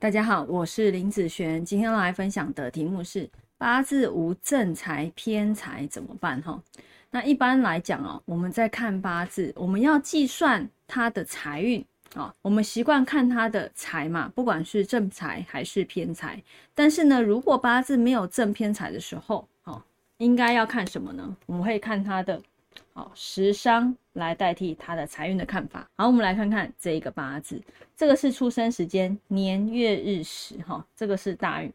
大家好，我是林子璇，今天来分享的题目是八字无正财偏财怎么办？哈，那一般来讲哦，我们在看八字，我们要计算他的财运啊，我们习惯看他的财嘛，不管是正财还是偏财。但是呢，如果八字没有正偏财的时候，哦，应该要看什么呢？我们会看他的。好，食伤来代替他的财运的看法。好，我们来看看这一个八字，这个是出生时间年月日时，哈，这个是大运。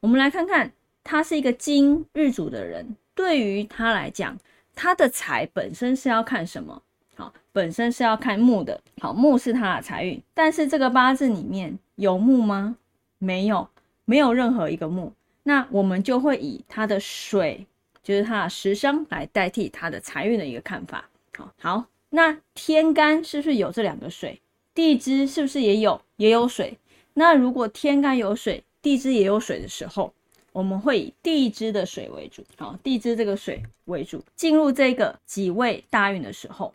我们来看看，他是一个金日主的人，对于他来讲，他的财本身是要看什么？好，本身是要看木的。好，木是他的财运，但是这个八字里面有木吗？没有，没有任何一个木。那我们就会以他的水。就是他的食伤来代替他的财运的一个看法。好，好，那天干是不是有这两个水？地支是不是也有也有水？那如果天干有水，地支也有水的时候，我们会以地支的水为主。好，地支这个水为主，进入这个己未大运的时候，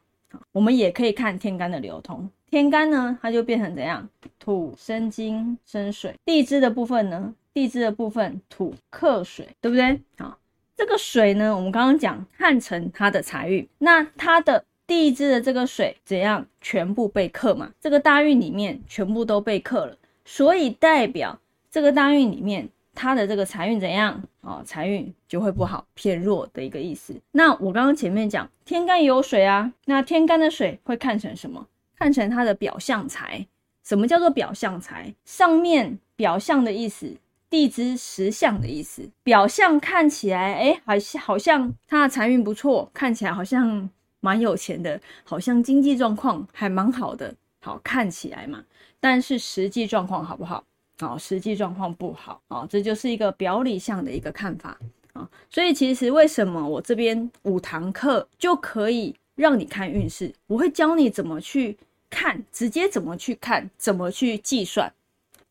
我们也可以看天干的流通。天干呢，它就变成怎样？土生金生水。地支的部分呢？地支的部分土克水，对不对？好。这个水呢，我们刚刚讲看成它的财运，那它的地支的这个水怎样全部被克嘛？这个大运里面全部都被克了，所以代表这个大运里面它的这个财运怎样哦？财运就会不好，偏弱的一个意思。那我刚刚前面讲天干有水啊，那天干的水会看成什么？看成它的表象财。什么叫做表象财？上面表象的意思。地支实相的意思，表象看起来，哎，好像好像他的财运不错，看起来好像蛮有钱的，好像经济状况还蛮好的，好看起来嘛。但是实际状况好不好？哦，实际状况不好，哦，这就是一个表里相的一个看法啊。所以其实为什么我这边五堂课就可以让你看运势？我会教你怎么去看，直接怎么去看，怎么去计算。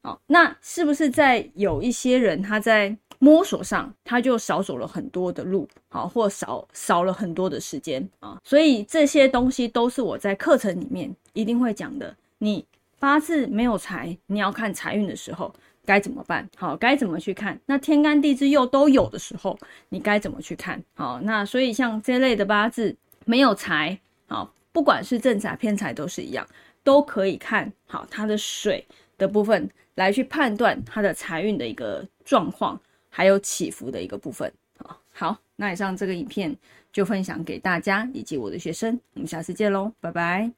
好，那是不是在有一些人他在摸索上，他就少走了很多的路，好，或少少了很多的时间啊？所以这些东西都是我在课程里面一定会讲的。你八字没有财，你要看财运的时候该怎么办？好，该怎么去看？那天干地支又都有的时候，你该怎么去看？好，那所以像这类的八字没有财，好，不管是正财偏财都是一样，都可以看好它的水的部分。来去判断他的财运的一个状况，还有起伏的一个部分啊。好，那以上这个影片就分享给大家以及我的学生，我们下次见喽，拜拜。